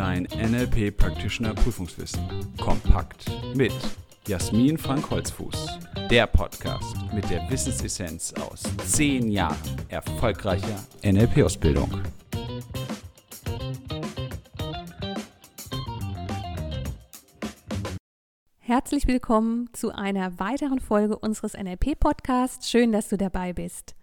Dein NLP Practitioner Prüfungswissen. Kompakt mit Jasmin Frank Holzfuß. Der Podcast mit der Wissensessenz aus zehn Jahren erfolgreicher NLP-Ausbildung. Herzlich willkommen zu einer weiteren Folge unseres NLP-Podcasts. Schön, dass du dabei bist.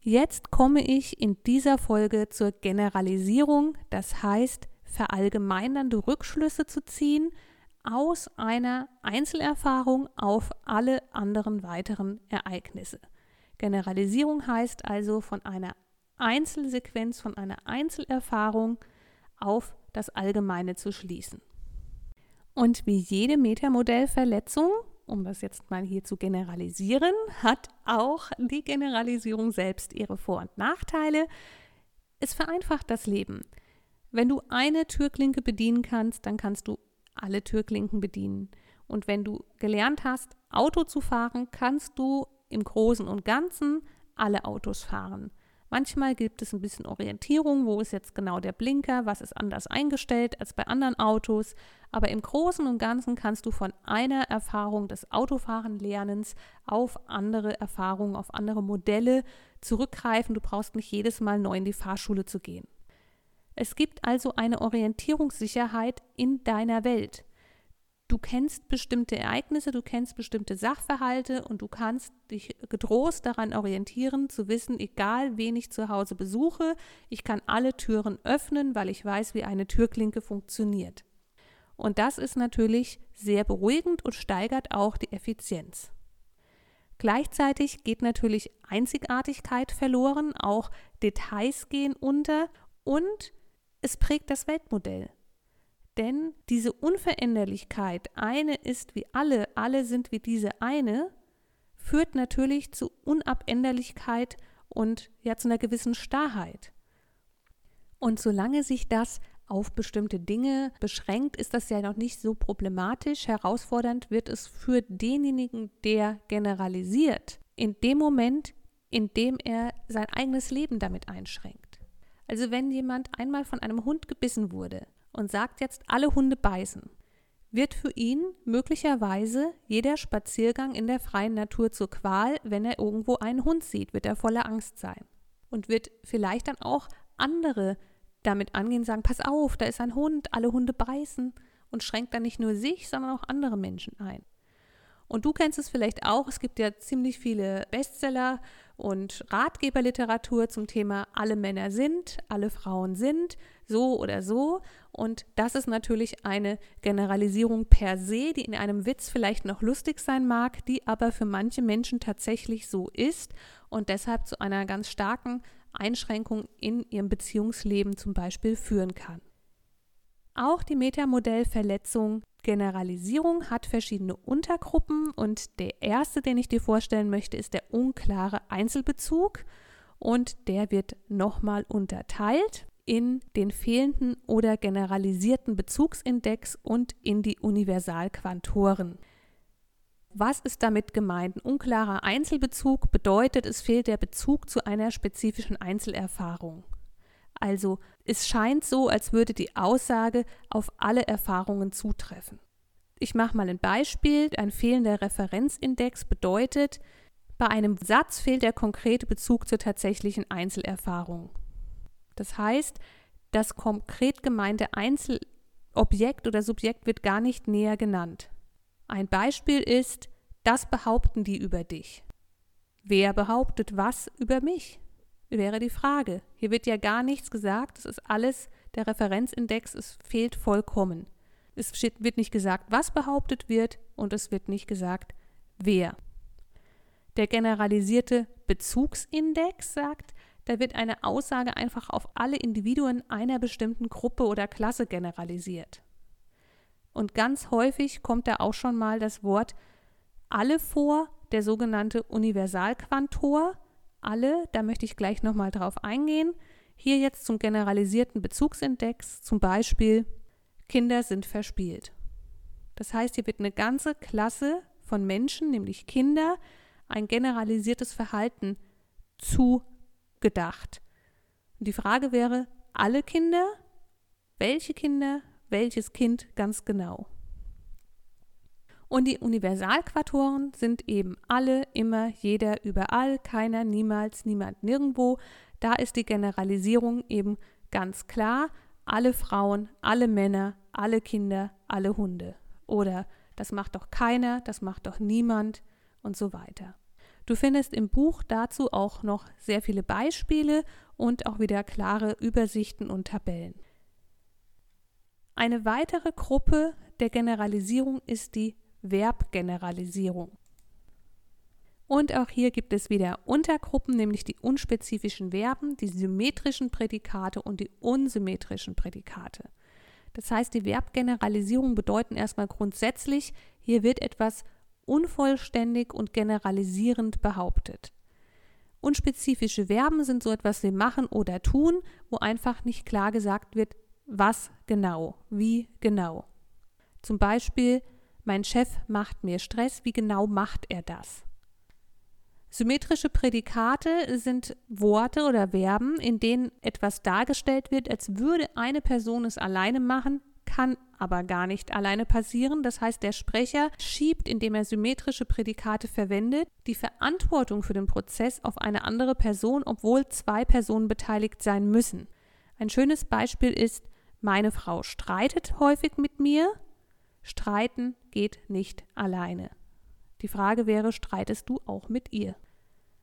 Jetzt komme ich in dieser Folge zur Generalisierung, das heißt verallgemeinernde Rückschlüsse zu ziehen aus einer Einzelerfahrung auf alle anderen weiteren Ereignisse. Generalisierung heißt also von einer Einzelsequenz, von einer Einzelerfahrung auf das Allgemeine zu schließen. Und wie jede Metamodellverletzung um das jetzt mal hier zu generalisieren, hat auch die Generalisierung selbst ihre Vor- und Nachteile. Es vereinfacht das Leben. Wenn du eine Türklinke bedienen kannst, dann kannst du alle Türklinken bedienen. Und wenn du gelernt hast, Auto zu fahren, kannst du im Großen und Ganzen alle Autos fahren. Manchmal gibt es ein bisschen Orientierung, wo ist jetzt genau der Blinker, was ist anders eingestellt als bei anderen Autos. Aber im Großen und Ganzen kannst du von einer Erfahrung des Autofahrenlernens auf andere Erfahrungen, auf andere Modelle zurückgreifen. Du brauchst nicht jedes Mal neu in die Fahrschule zu gehen. Es gibt also eine Orientierungssicherheit in deiner Welt. Du kennst bestimmte Ereignisse, du kennst bestimmte Sachverhalte und du kannst dich getrost daran orientieren, zu wissen, egal wen ich zu Hause besuche, ich kann alle Türen öffnen, weil ich weiß, wie eine Türklinke funktioniert. Und das ist natürlich sehr beruhigend und steigert auch die Effizienz. Gleichzeitig geht natürlich Einzigartigkeit verloren, auch Details gehen unter und es prägt das Weltmodell. Denn diese Unveränderlichkeit, eine ist wie alle, alle sind wie diese eine, führt natürlich zu Unabänderlichkeit und ja zu einer gewissen Starrheit. Und solange sich das auf bestimmte Dinge beschränkt, ist das ja noch nicht so problematisch. Herausfordernd wird es für denjenigen, der generalisiert, in dem Moment, in dem er sein eigenes Leben damit einschränkt. Also wenn jemand einmal von einem Hund gebissen wurde, und sagt jetzt, alle Hunde beißen, wird für ihn möglicherweise jeder Spaziergang in der freien Natur zur Qual, wenn er irgendwo einen Hund sieht, wird er voller Angst sein. Und wird vielleicht dann auch andere damit angehen, sagen, pass auf, da ist ein Hund, alle Hunde beißen und schränkt dann nicht nur sich, sondern auch andere Menschen ein. Und du kennst es vielleicht auch, es gibt ja ziemlich viele Bestseller und Ratgeberliteratur zum Thema alle Männer sind, alle Frauen sind, so oder so. Und das ist natürlich eine Generalisierung per se, die in einem Witz vielleicht noch lustig sein mag, die aber für manche Menschen tatsächlich so ist und deshalb zu einer ganz starken Einschränkung in ihrem Beziehungsleben zum Beispiel führen kann. Auch die Metamodellverletzung Generalisierung hat verschiedene Untergruppen und der erste, den ich dir vorstellen möchte, ist der unklare Einzelbezug und der wird nochmal unterteilt in den fehlenden oder generalisierten Bezugsindex und in die Universalquantoren. Was ist damit gemeint? Ein unklarer Einzelbezug bedeutet, es fehlt der Bezug zu einer spezifischen Einzelerfahrung. Also es scheint so, als würde die Aussage auf alle Erfahrungen zutreffen. Ich mache mal ein Beispiel. Ein fehlender Referenzindex bedeutet, bei einem Satz fehlt der konkrete Bezug zur tatsächlichen Einzelerfahrung. Das heißt, das konkret gemeinte Einzelobjekt oder Subjekt wird gar nicht näher genannt. Ein Beispiel ist, das behaupten die über dich. Wer behauptet was über mich? Wäre die Frage. Hier wird ja gar nichts gesagt, es ist alles, der Referenzindex, es fehlt vollkommen. Es wird nicht gesagt, was behauptet wird und es wird nicht gesagt, wer. Der generalisierte Bezugsindex sagt, da wird eine Aussage einfach auf alle Individuen einer bestimmten Gruppe oder Klasse generalisiert. Und ganz häufig kommt da auch schon mal das Wort alle vor, der sogenannte Universalquantor. Alle, da möchte ich gleich nochmal drauf eingehen. Hier jetzt zum generalisierten Bezugsindex, zum Beispiel Kinder sind verspielt. Das heißt, hier wird eine ganze Klasse von Menschen, nämlich Kinder, ein generalisiertes Verhalten zu gedacht. Und die Frage wäre, alle Kinder? welche Kinder, welches Kind ganz genau. Und die Universalquatoren sind eben alle, immer, jeder, überall, keiner, niemals, niemand, nirgendwo. Da ist die Generalisierung eben ganz klar. Alle Frauen, alle Männer, alle Kinder, alle Hunde. Oder das macht doch keiner, das macht doch niemand und so weiter. Du findest im Buch dazu auch noch sehr viele Beispiele und auch wieder klare Übersichten und Tabellen. Eine weitere Gruppe der Generalisierung ist die Verbgeneralisierung. Und auch hier gibt es wieder Untergruppen, nämlich die unspezifischen Verben, die symmetrischen Prädikate und die unsymmetrischen Prädikate. Das heißt, die Verbgeneralisierung bedeuten erstmal grundsätzlich, hier wird etwas unvollständig und generalisierend behauptet. Unspezifische Verben sind so etwas wie machen oder tun, wo einfach nicht klar gesagt wird, was genau, wie genau. Zum Beispiel, mein Chef macht mir Stress, wie genau macht er das? Symmetrische Prädikate sind Worte oder Verben, in denen etwas dargestellt wird, als würde eine Person es alleine machen, kann aber gar nicht alleine passieren. Das heißt, der Sprecher schiebt, indem er symmetrische Prädikate verwendet, die Verantwortung für den Prozess auf eine andere Person, obwohl zwei Personen beteiligt sein müssen. Ein schönes Beispiel ist, meine Frau streitet häufig mit mir. Streiten geht nicht alleine. Die Frage wäre, streitest du auch mit ihr?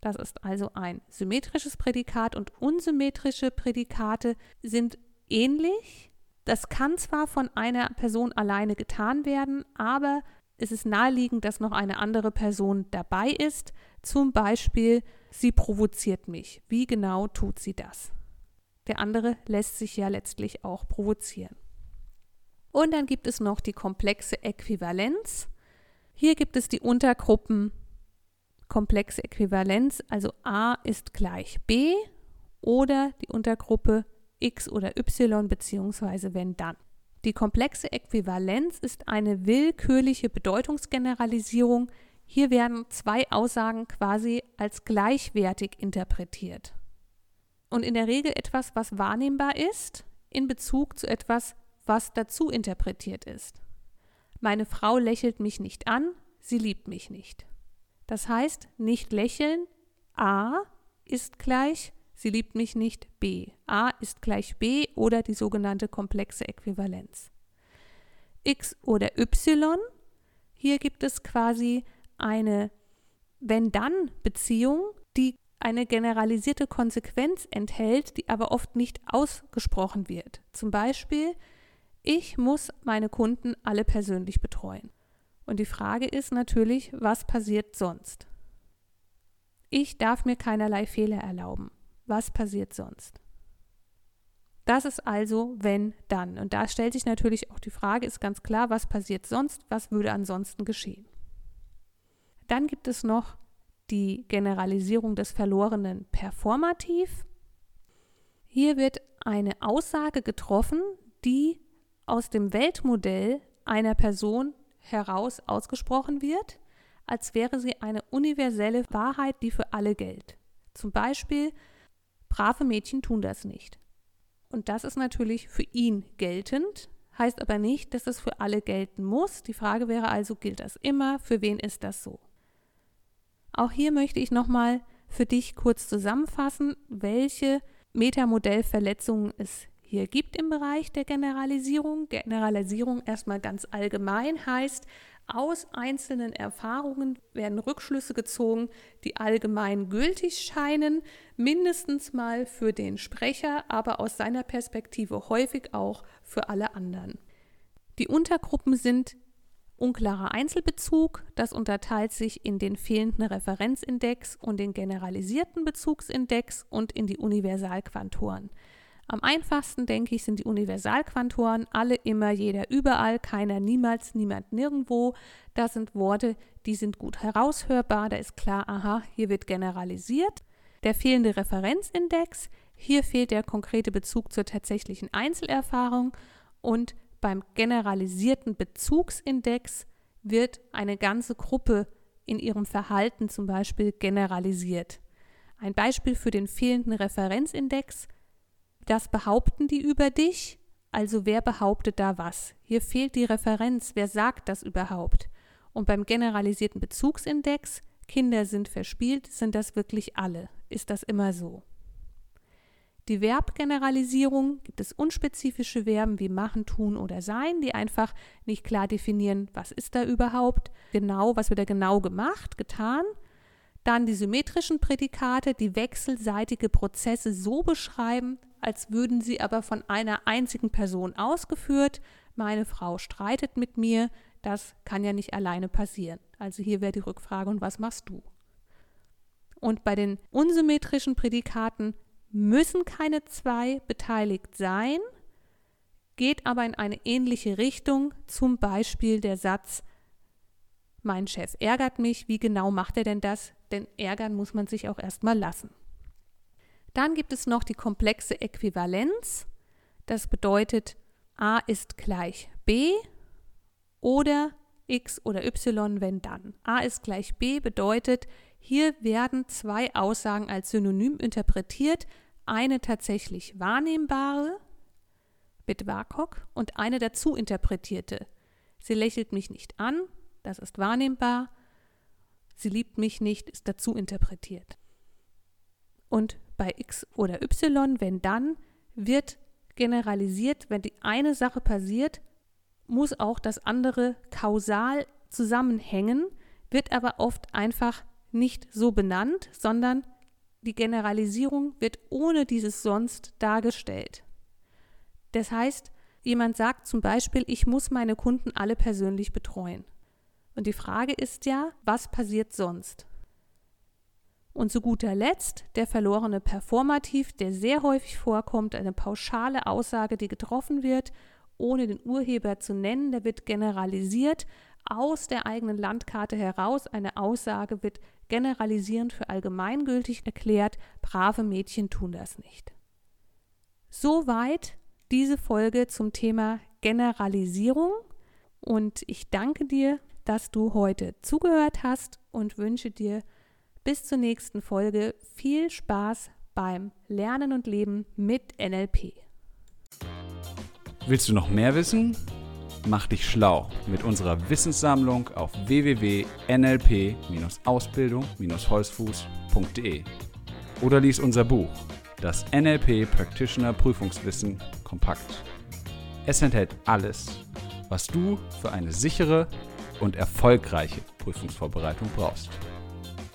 Das ist also ein symmetrisches Prädikat und unsymmetrische Prädikate sind ähnlich. Das kann zwar von einer Person alleine getan werden, aber es ist naheliegend, dass noch eine andere Person dabei ist. Zum Beispiel, sie provoziert mich. Wie genau tut sie das? Der andere lässt sich ja letztlich auch provozieren. Und dann gibt es noch die komplexe Äquivalenz. Hier gibt es die Untergruppen komplexe Äquivalenz, also a ist gleich b oder die Untergruppe x oder y beziehungsweise wenn dann. Die komplexe Äquivalenz ist eine willkürliche Bedeutungsgeneralisierung. Hier werden zwei Aussagen quasi als gleichwertig interpretiert. Und in der Regel etwas, was wahrnehmbar ist, in Bezug zu etwas, was dazu interpretiert ist. Meine Frau lächelt mich nicht an, sie liebt mich nicht. Das heißt, nicht lächeln, A ist gleich, sie liebt mich nicht, B. A ist gleich B oder die sogenannte komplexe Äquivalenz. X oder Y, hier gibt es quasi eine Wenn-Dann-Beziehung, die eine generalisierte Konsequenz enthält, die aber oft nicht ausgesprochen wird. Zum Beispiel, ich muss meine Kunden alle persönlich betreuen. Und die Frage ist natürlich, was passiert sonst? Ich darf mir keinerlei Fehler erlauben. Was passiert sonst? Das ist also wenn dann. Und da stellt sich natürlich auch die Frage, ist ganz klar, was passiert sonst, was würde ansonsten geschehen. Dann gibt es noch die Generalisierung des verlorenen Performativ. Hier wird eine Aussage getroffen, die aus dem Weltmodell einer Person heraus ausgesprochen wird, als wäre sie eine universelle Wahrheit, die für alle gilt. Zum Beispiel, brave Mädchen tun das nicht. Und das ist natürlich für ihn geltend, heißt aber nicht, dass es für alle gelten muss. Die Frage wäre also, gilt das immer? Für wen ist das so? Auch hier möchte ich nochmal für dich kurz zusammenfassen, welche Metamodellverletzungen es hier gibt im Bereich der Generalisierung. Generalisierung erstmal ganz allgemein heißt, aus einzelnen Erfahrungen werden Rückschlüsse gezogen, die allgemein gültig scheinen, mindestens mal für den Sprecher, aber aus seiner Perspektive häufig auch für alle anderen. Die Untergruppen sind unklarer Einzelbezug, das unterteilt sich in den fehlenden Referenzindex und den generalisierten Bezugsindex und in die Universalquantoren. Am einfachsten, denke ich, sind die Universalquantoren, alle, immer, jeder, überall, keiner, niemals, niemand, nirgendwo. Das sind Worte, die sind gut heraushörbar, da ist klar, aha, hier wird generalisiert. Der fehlende Referenzindex, hier fehlt der konkrete Bezug zur tatsächlichen Einzelerfahrung und beim generalisierten Bezugsindex wird eine ganze Gruppe in ihrem Verhalten zum Beispiel generalisiert. Ein Beispiel für den fehlenden Referenzindex das behaupten die über dich, Also wer behauptet da was? Hier fehlt die Referenz. Wer sagt das überhaupt? Und beim generalisierten Bezugsindex, Kinder sind verspielt, sind das wirklich alle. Ist das immer so? Die Verbgeneralisierung gibt es unspezifische Verben wie machen, tun oder sein, die einfach nicht klar definieren, was ist da überhaupt genau, was wird da genau gemacht, getan. Dann die symmetrischen Prädikate, die wechselseitige Prozesse so beschreiben, als würden sie aber von einer einzigen Person ausgeführt. Meine Frau streitet mit mir, das kann ja nicht alleine passieren. Also hier wäre die Rückfrage, und was machst du? Und bei den unsymmetrischen Prädikaten müssen keine zwei beteiligt sein, geht aber in eine ähnliche Richtung, zum Beispiel der Satz, mein Chef ärgert mich, wie genau macht er denn das? Denn ärgern muss man sich auch erstmal lassen. Dann gibt es noch die komplexe Äquivalenz. Das bedeutet, a ist gleich b oder x oder y, wenn dann. a ist gleich b bedeutet, hier werden zwei Aussagen als Synonym interpretiert, eine tatsächlich wahrnehmbare, mit Warcock, und eine dazu interpretierte. Sie lächelt mich nicht an, das ist wahrnehmbar. Sie liebt mich nicht, ist dazu interpretiert. Und bei x oder y, wenn dann, wird generalisiert, wenn die eine Sache passiert, muss auch das andere kausal zusammenhängen, wird aber oft einfach nicht so benannt, sondern die Generalisierung wird ohne dieses sonst dargestellt. Das heißt, jemand sagt zum Beispiel, ich muss meine Kunden alle persönlich betreuen. Und die Frage ist ja, was passiert sonst? Und zu guter Letzt der verlorene Performativ, der sehr häufig vorkommt, eine pauschale Aussage, die getroffen wird, ohne den Urheber zu nennen, der wird generalisiert aus der eigenen Landkarte heraus. Eine Aussage wird generalisierend für allgemeingültig erklärt, brave Mädchen tun das nicht. Soweit diese Folge zum Thema Generalisierung und ich danke dir, dass du heute zugehört hast und wünsche dir bis zur nächsten Folge viel Spaß beim Lernen und Leben mit NLP. Willst du noch mehr wissen? Mach dich schlau mit unserer Wissenssammlung auf www.nlp-ausbildung-holzfuß.de oder lies unser Buch, das NLP Practitioner Prüfungswissen kompakt. Es enthält alles, was du für eine sichere und erfolgreiche Prüfungsvorbereitung brauchst.